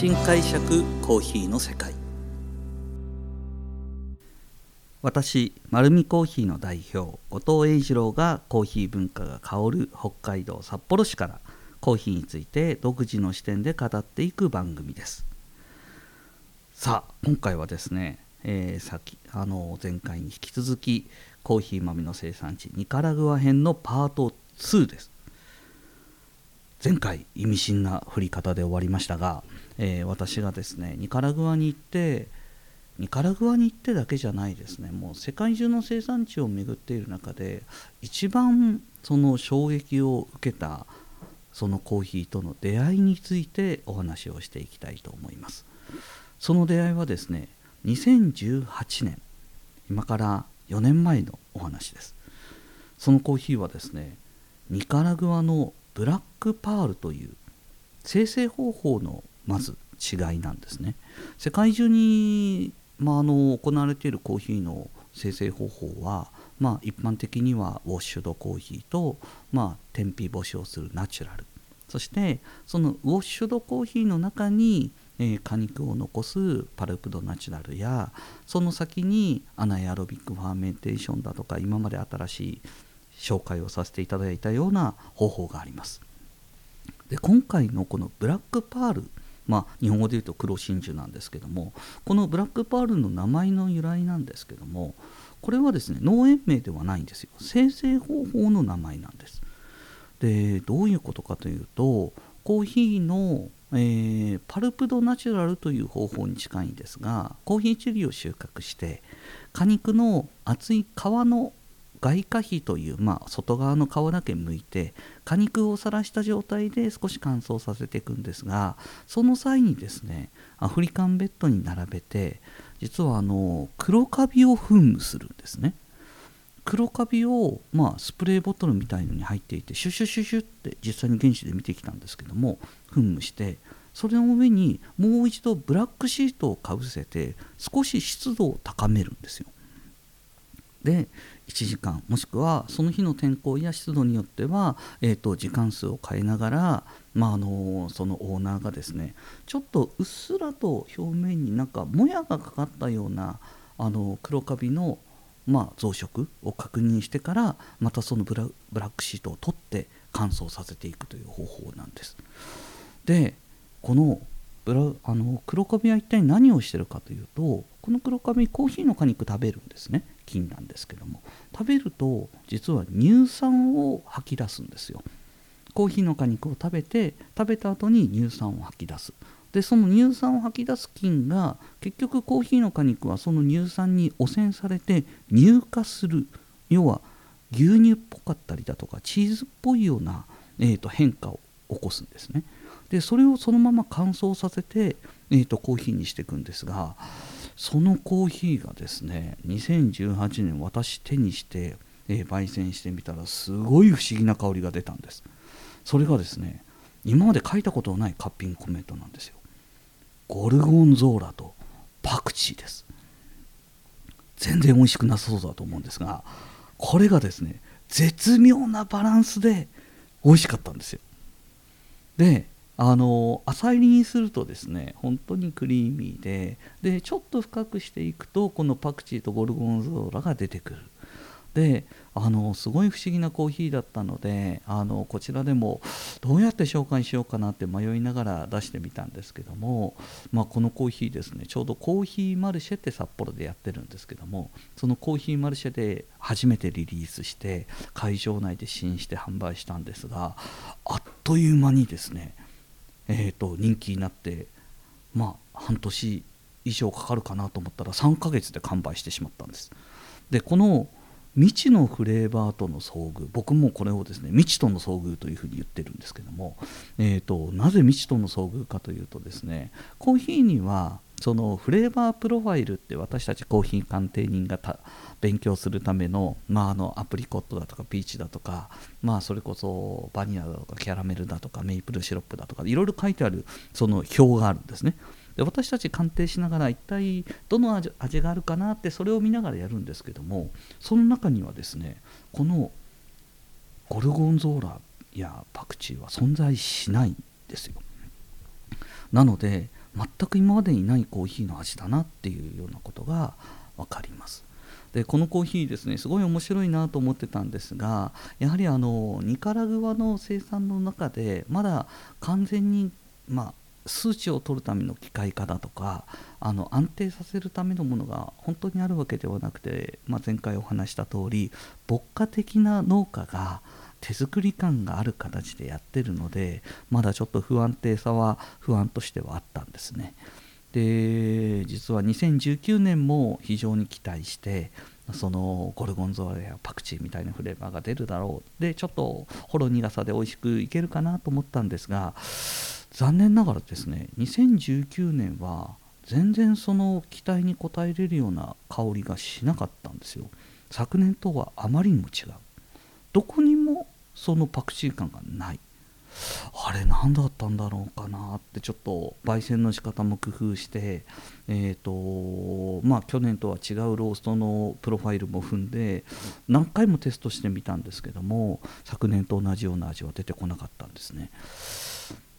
新解釈コーヒーの世界。私丸るコーヒーの代表後藤英二郎がコーヒー文化が香る北海道札幌市からコーヒーについて独自の視点で語っていく番組です。さあ今回はですね、えー、さきあの前回に引き続きコーヒー豆の生産地ニカラグア編のパート2です。前回意味深な振り方で終わりましたが、えー、私がですねニカラグアに行ってニカラグアに行ってだけじゃないですね。もう世界中の生産地を巡っている中で一番その衝撃を受けたそのコーヒーとの出会いについてお話をしていきたいと思います。その出会いはですね2018年今から4年前のお話です。そのコーヒーはですねニカラグアのブラックパールという生成方法のまず違いなんですね世界中に、まあ、あの行われているコーヒーの生成方法は、まあ、一般的にはウォッシュドコーヒーと、まあ、天日干しをするナチュラルそしてそのウォッシュドコーヒーの中に、えー、果肉を残すパルプドナチュラルやその先に anaerobic fermentation だとか今まで新しい紹介をさせていただいたような方法があります。で今回のこのブラックパールまあ、日本語で言うと黒真珠なんですけどもこのブラックパールの名前の由来なんですけどもこれはですね農園名ではないんですよ。精製方法の名前なんです。でどういうことかというとコーヒーの、えー、 pulped natural という方法に近いんですがコーヒーチェリーを収穫して果肉の厚い皮の外果皮という、まあ、外側の皮だけ剥いて果肉をさらした状態で少し乾燥させていくんですがその際にですねアフリカンベッドに並べて実はあの黒カビを噴霧するんですね。黒カビを、まあ、スプレーボトルみたいのに入っていてシュシュシュシュって実際に現地で見てきたんですけども噴霧してそれの上にもう一度ブラックシートをかぶせて少し湿度を高めるんですよ。で1時間もしくはその日の天候や湿度によっては、えーと、時間数を変えながら、まあ、あのそのオーナーがですねちょっとうっすらと表面になんかもやがかかったようなあの黒カビの、まあ、増殖を確認してからまたそのブラブラックシートを取って乾燥させていくという方法なんです。でこのブラあの黒カビは一体何をしてるかというとこの黒カビコーヒーの果肉食べるんですね菌なんですけども食べると実は乳酸を吐き出すんですよ。コーヒーの果肉を食べて食べた後に乳酸を吐き出す。でその乳酸を吐き出す菌が結局コーヒーの果肉はその乳酸に汚染されて乳化する。要は牛乳っぽかったりだとかチーズっぽいような、えー、と変化を起こすんですね。でそれをそのまま乾燥させて、えー、とコーヒーにしていくんですがそのコーヒーがですね2018年私手にして、えー、焙煎してみたらすごい不思議な香りが出たんです。それがですね今まで書いたことのないカッピングコメントなんですよ。ゴルゴンゾーラとパクチーです。全然美味しくなさそうだと思うんですがこれがですね絶妙なバランスで美味しかったんですよ。であの浅入りにするとですね本当にクリーミーででちょっと深くしていくとこのパクチーとゴルゴンゾーラが出てくる。であのすごい不思議なコーヒーだったのであのこちらでもどうやって紹介しようかなって迷いながら出してみたんですけども、まあ、このコーヒーですねちょうどコーヒーマルシェって札幌でやってるんですけどもそのコーヒーマルシェで初めてリリースして会場内で試飲して販売したんですがあっという間にですねえーと、人気になってまあ半年以上かかるかなと思ったら3ヶ月で完売してしまったんです。でこの未知のフレーバーとの遭遇僕もこれをですね未知との遭遇というふうに言ってるんですけども、えーと、なぜ未知との遭遇かというとですねコーヒーにはそのフレーバープロファイルって私たちコーヒー鑑定人が勉強するための,、まあ、あのアプリコットだとかピーチだとか、まあ、それこそバニラだとかキャラメルだとかメイプルシロップだとかいろいろ書いてあるその表があるんですね。で私たち鑑定しながら一体どの味味があるかなってそれを見ながらやるんですけどもその中にはですねこのゴルゴンゾーラやパクチーは存在しないんですよ。なので全く今までにないコーヒーの味だなっていうようなことが分かります。でこのコーヒーですねすごい面白いなと思ってたんですがやはりあのニカラグアの生産の中でまだ完全にまあ数値を取るための機械化だとかあの安定させるためのものが本当にあるわけではなくて、まあ、前回お話した通り牧歌的な農家が手作り感がある形でやってるのでまだちょっと不安定さは不安としてはあったんですね。で実は2019年も非常に期待してそのゴルゴンゾーラやパクチーみたいなフレーバーが出るだろうでちょっとほろ苦さで美味しくいけるかなと思ったんですが残念ながらですね2019年は全然その期待に応えれるような香りがしなかったんですよ昨年とはあまりにも違うどこにもそのパクチー感がない。あれ何だったんだろうかなってちょっと焙煎の仕方も工夫してえっ、ー、とまあ去年とは違うローストのプロファイルも踏んで何回もテストしてみたんですけども昨年と同じような味は出てこなかったんですね。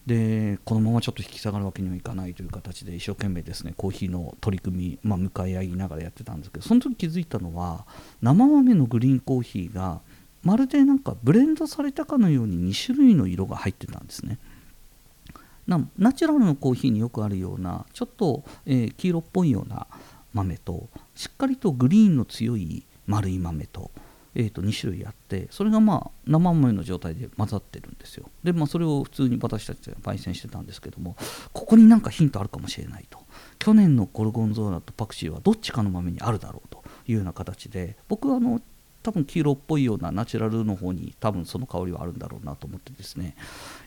でこのままちょっと引き下がるわけにはいかないという形で一生懸命ですねコーヒーの取り組み、まあ、向かい合いながらやってたんですけどその時気づいたのは生豆のグリーンコーヒーがまるでなんかブレンドされたかのように2種類の色が入ってたんですね。ナチュラルのコーヒーによくあるようなちょっと、えー、黄色っぽいような豆としっかりとグリーンの強い丸い豆と,、えー、と2種類あってそれがまあ生豆の状態で混ざってるんですよ。で、まあ、それを普通に私たちは焙煎してたんですけどもここになんかヒントあるかもしれないと。去年のゴルゴンゾーラとパクチーはどっちかの豆にあるだろうというような形で僕はあの多分黄色っぽいようなナチュラルの方に多分その香りはあるんだろうなと思ってですね。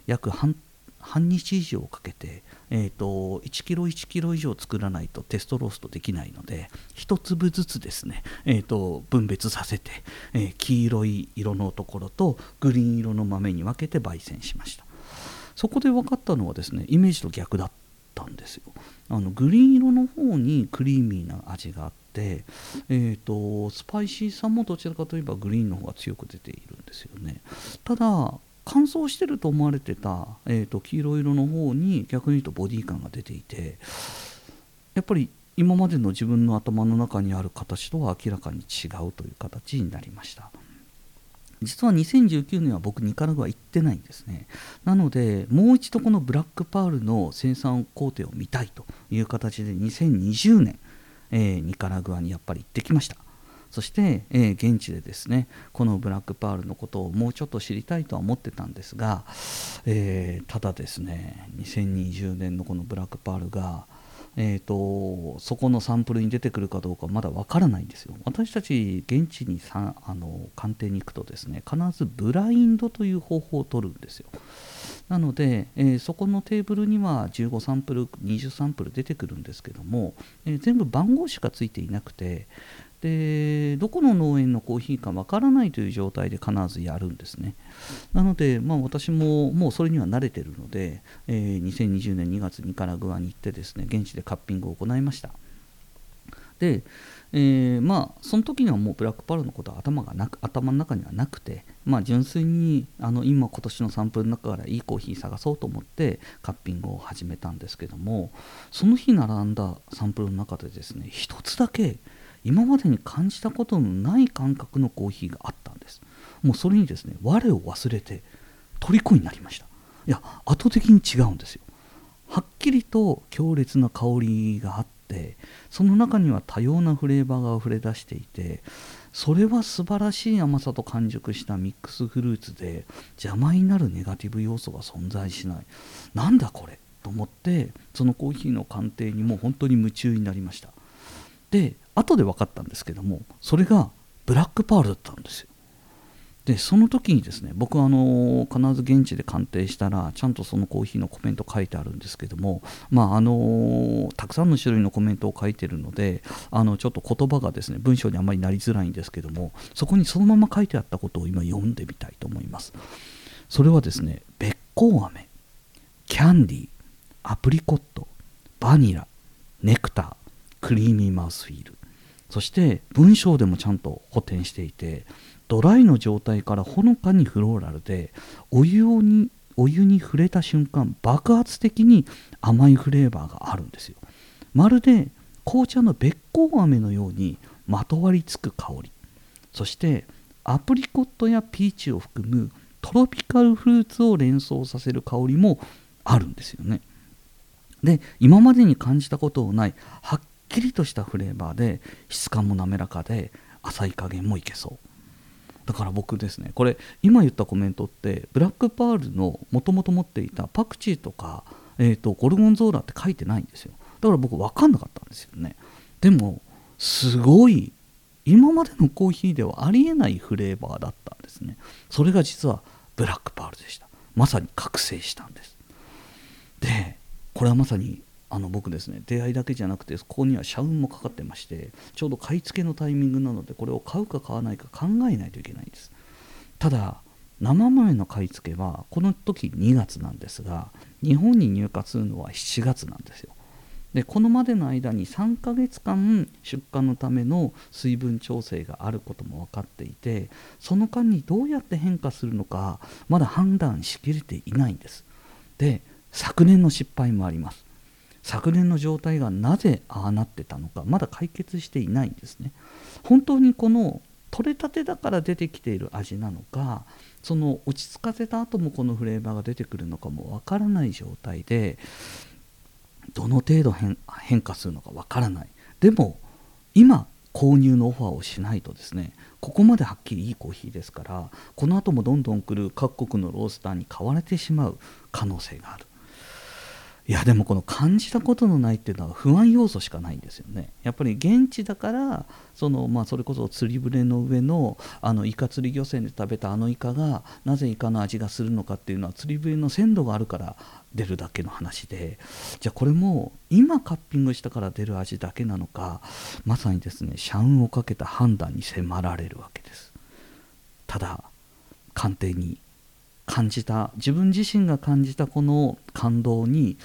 約半半日以上かけて、えーと、1キロ1キロ以上作らないとテストローストできないので1粒ずつですね、えーと、分別させて、えー、黄色い色のところとグリーン色の豆に分けて焙煎しました。そこで分かったのはですねイメージと逆だったんですよ。あのグリーン色の方にクリーミーな味があって、えーと、スパイシーさもどちらかといえばグリーンの方が強く出ているんですよね。ただ乾燥してると思われてた、えーと、黄色色の方に逆に言うとボディ感が出ていてやっぱり今までの自分の頭の中にある形とは明らかに違うという形になりました。実は2019年は僕ニカラグア行ってないんですね。なのでもう一度このブラックパールの生産工程を見たいという形で2020年えー、ニカラグアにやっぱり行ってきましたそして、え、現地でですねこのブラックパールのことをもうちょっと知りたいとは思ってたんですが、え、ただですね2020年のこのブラックパールがえーと、そこのサンプルに出てくるかどうかまだわからないんですよ。私たち現地にさあの鑑定に行くとですね必ずブラインドという方法を取るんですよ。なので、えー、そこのテーブルには15サンプル20サンプル出てくるんですけども、えー、全部番号しかついていなくてでどこの農園のコーヒーかわからないという状態で必ずやるんですね。なので、まあ、私ももうそれには慣れてるので、えー、2020年2月にカラグアに行ってですね現地でカッピングを行いました。で、えー、まあその時にはもうブラックパールのことは頭がなく頭の中にはなくて、まあ、純粋にあの今今年のサンプルの中からいいコーヒー探そうと思ってカッピングを始めたんですけどもその日並んだサンプルの中でですね一つだけ今までに感じたことのない感覚のコーヒーがあったんです。もうそれにですね我を忘れて虜になりました。いや圧倒的に違うんですよ。はっきりと強烈な香りがあっってその中には多様なフレーバーが溢れ出していてそれは素晴らしい甘さと完熟したミックスフルーツで邪魔になるネガティブ要素が存在しない。なんだこれと思ってそのコーヒーの鑑定にも本当に夢中になりました。で後で分かったんですけどもそれがブラックパールだったんですよ。でその時にですね僕はあの必ず現地で鑑定したらちゃんとそのコーヒーのコメント書いてあるんですけどもまああのたくさんの種類のコメントを書いてるのであのちょっと言葉がですね文章にあまりなりづらいんですけどもそこにそのまま書いてあったことを今読んでみたいと思います。それはですねべっこう飴キャンディーアプリコットバニラネクタークリーミーマウスフィール。そして文章でもちゃんと補填していてドライの状態からほのかにフローラルでお湯にお湯に触れた瞬間爆発的に甘いフレーバーがあるんですよ。まるで紅茶のべっこう飴のようにまとわりつく香り。そしてアプリコットやピーチを含むトロピカルフルーツを連想させる香りもあるんですよね。で今までに感じたことのないはっきりとしたフレーバーで質感も滑らかで浅い加減もいけそう。だから僕ですねこれ今言ったコメントってブラックパールのもともと持っていたパクチーとか、えーと、ゴルゴンゾーラって書いてないんですよ。だから僕分かんなかったんですよね。でもすごい今までのコーヒーではありえないフレーバーだったんですね。それが実はブラックパールでした。まさに覚醒したんです。でこれはまさにあの僕ですね出会いだけじゃなくてここには社運もかかってましてちょうど買い付けのタイミングなのでこれを買うか買わないか考えないといけないんです。ただ生豆の買い付けはこの時2月なんですが日本に入荷するのは7月なんですよ。でこのまでの間に3ヶ月間出荷のための水分調整があることも分かっていてその間にどうやって変化するのかまだ判断しきれていないんです。で昨年の失敗もあります。昨年の状態がなぜああなってたのかまだ解決していないんですね。本当にこの取れたてだから出てきている味なのかその落ち着かせた後もこのフレーバーが出てくるのかもわからない状態でどの程度変化するのかわからない。でも今購入のオファーをしないとですねここまではっきりいいコーヒーですからこの後もどんどん来る各国のロースターに買われてしまう可能性がある。いやでもこの感じたことのないっていうのは不安要素しかないんですよね。やっぱり現地だからその、まあ、それこそ釣り船の上のあのイカ釣り漁船で食べたあのイカがなぜイカの味がするのかっていうのは釣り船の鮮度があるから出るだけの話でじゃあこれも今カッピングしたから出る味だけなのかまさにですね社運をかけた判断に迫られるわけです。ただ鑑定に感じた自分自身が感じたこの感動に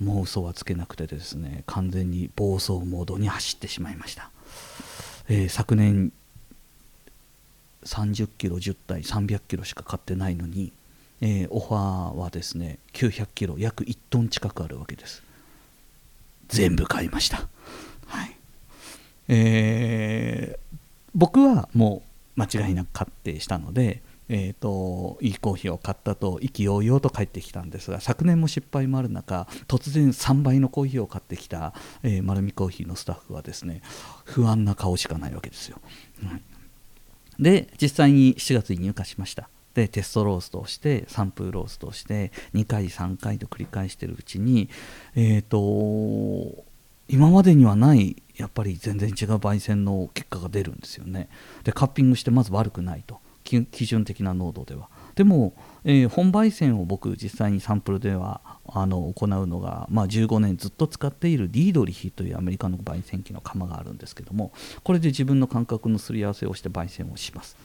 もう嘘はつけなくてですね完全に暴走モードに走ってしまいました、えー、昨年30キロ10体300キロしか買ってないのに、えー、オファーはですね900キロ約1トン近くあるわけです。全部買いました。はい。えー、僕はもう間違いなく確定したのでえーと、いいコーヒーを買ったと意気揚々と帰ってきたんですが昨年も失敗もある中突然3倍のコーヒーを買ってきた、えー、丸見コーヒーのスタッフはですね不安な顔しかないわけですよ、うん、で実際に7月に入荷しました。でテストローストをしてサンプルローストをして2回3回と繰り返してるうちにえっ、ー、と今までにはないやっぱり全然違う焙煎の結果が出るんですよね。でカッピングしてまず悪くないと。基準的な濃度では。でも、えー、本焙煎を僕実際にサンプルではあの行うのが、まあ、15年ずっと使っているディードリヒというアメリカの焙煎機の釜があるんですけどもこれで自分の感覚のすり合わせをして焙煎をします。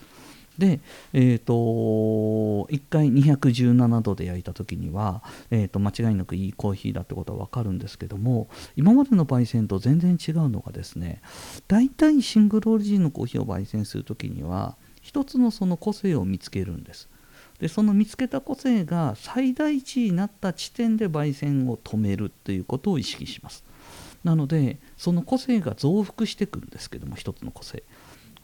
で、えーと、1回217度で焼いた時には、えーと、間違いなくいいコーヒーだってことは分かるんですけども今までの焙煎と全然違うのがですね大体シングルオリジンのコーヒーを焙煎する時には一つのその個性を見つけるんです。でその見つけた個性が最大値になった地点で焙煎を止めるということを意識します。なのでその個性が増幅していくんですけども一つの個性。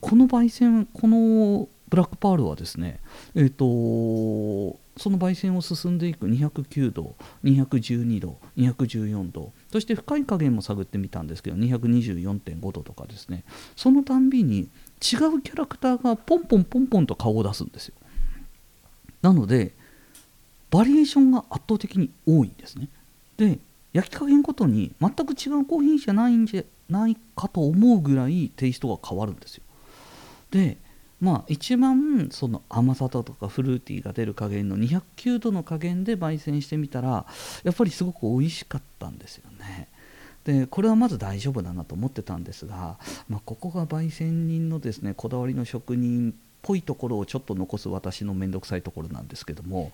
この焙煎このブラックパールはですねえっ、ー、とその焙煎を進んでいく209度212度214度そして深い加減も探ってみたんですけど224.5度とかですね。そのたんびに違うキャラクターがポンポンポンポンと顔を出すんですよ。なのでバリエーションが圧倒的に多いんですね。で焼き加減ごとに全く違うコーヒーじゃないんじゃないかと思うぐらいテイストが変わるんですよ。でまあ一番その甘さだとかフルーティーが出る加減の209度の加減で焙煎してみたらやっぱりすごく美味しかったんですよね。でこれはまず大丈夫だなと思ってたんですが、まあ、ここが焙煎人のですねこだわりの職人っぽいところをちょっと残す私の面倒くさいところなんですけども、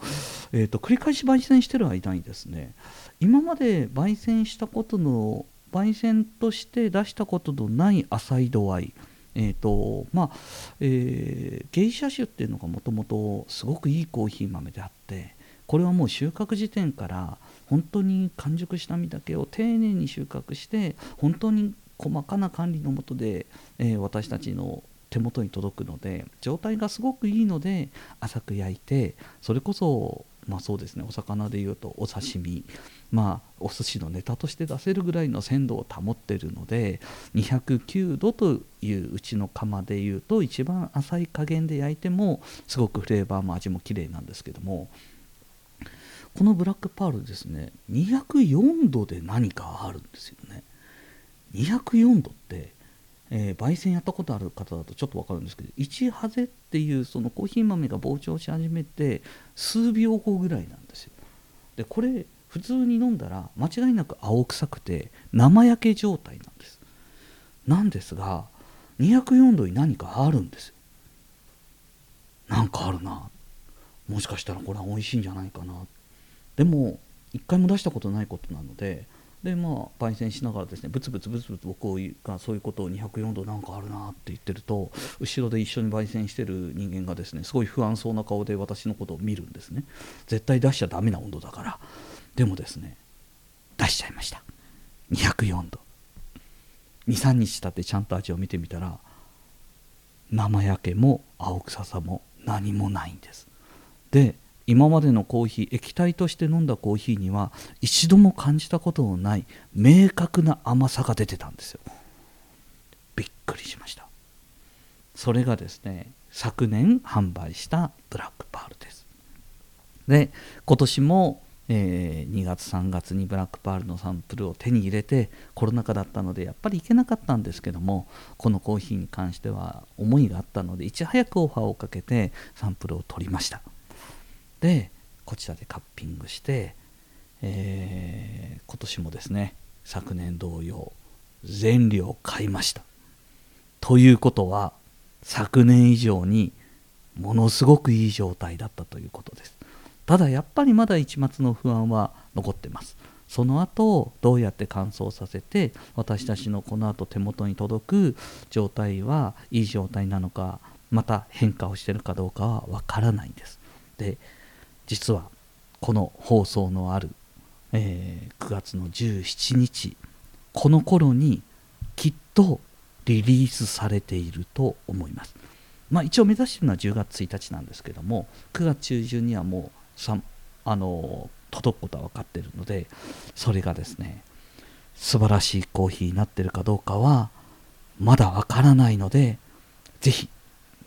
えーと、繰り返し焙煎してる間にですね今まで焙煎したことの焙煎として出したことのない浅い度合いえーとまあえー、ゲイシャ種っていうのがもともとすごくいいコーヒー豆であってこれはもう収穫時点から本当に完熟した実だけを丁寧に収穫して本当に細かな管理のもとで、えー、私たちの手元に届くので状態がすごくいいので浅く焼いてそれこそまあそうですね。お魚でいうとお刺身。まあお寿司のネタとして出せるぐらいの鮮度を保ってるので209度といううちの釜でいうと一番浅い加減で焼いてもすごくフレーバーも味も綺麗なんですけどもこのブラックパールですね204度で何かあるんですよね。204度ってえー、焙煎やったことある方だとちょっと分かるんですけど1ハゼっていうそのコーヒー豆が膨張し始めて数秒後ぐらいなんですよ。でこれ普通に飲んだら間違いなく青臭くて生焼け状態なんです。なんですが204度に何かあるんですよ。なんかあるな。もしかしたらこれは美味しいんじゃないかな。でも一回も出したことないことなのででまあ焙煎しながらですねブツブツブツブツ僕がそういうことを204度なんかあるなって言ってると後ろで一緒に焙煎してる人間がですねすごい不安そうな顔で私のことを見るんですね。絶対出しちゃダメな温度だから。でもですね出しちゃいました。204度。23日経ってちゃんと味を見てみたら生焼けも青臭さも何もないんです。で今までのコーヒー液体として飲んだコーヒーには一度も感じたことのない明確な甘さが出てたんですよ。びっくりしました。それがですね昨年販売したブラックパールです。で今年も、えー、2月3月にブラックパールのサンプルを手に入れてコロナ禍だったのでやっぱり行けなかったんですけどもこのコーヒーに関しては思いがあったのでいち早くオファーをかけてサンプルを取りました。でこちらでカッピングして、えー、今年もですね昨年同様全量買いました。ということは昨年以上にものすごくいい状態だったということです。ただやっぱりまだ一末の不安は残ってます。その後どうやって乾燥させて私たちのこの後手元に届く状態はいい状態なのかまた変化をしてるかどうかはわからないんです。で実はこの放送のある、えー、9月の17日この頃にきっとリリースされていると思います。まあ、一応目指しているのは10月1日なんですけども9月中旬にはもうあの届くことは分かっているのでそれがですね素晴らしいコーヒーになっているかどうかはまだ分からないのでぜひ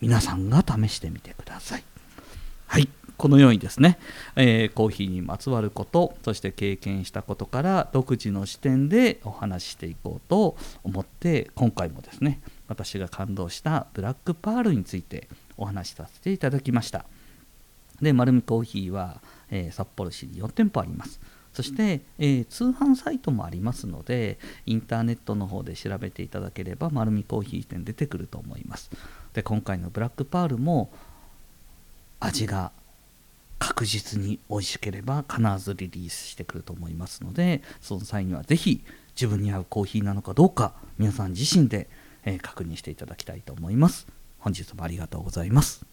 皆さんが試してみてください。はいこのようにですね、えー、コーヒーにまつわることそして経験したことから独自の視点でお話ししていこうと思って今回もですね私が感動したブラックパールについてお話しさせていただきました。で丸るコーヒーは、えー、札幌市に4店舗あります。そして、えー、通販サイトもありますのでインターネットの方で調べていただければ丸るコーヒー店出てくると思います。で今回のブラックパールも味が確実に美味しければ必ずリリースしてくると思いますのでその際には是非自分に合うコーヒーなのかどうか皆さん自身で、え確認していただきたいと思います。本日もありがとうございます。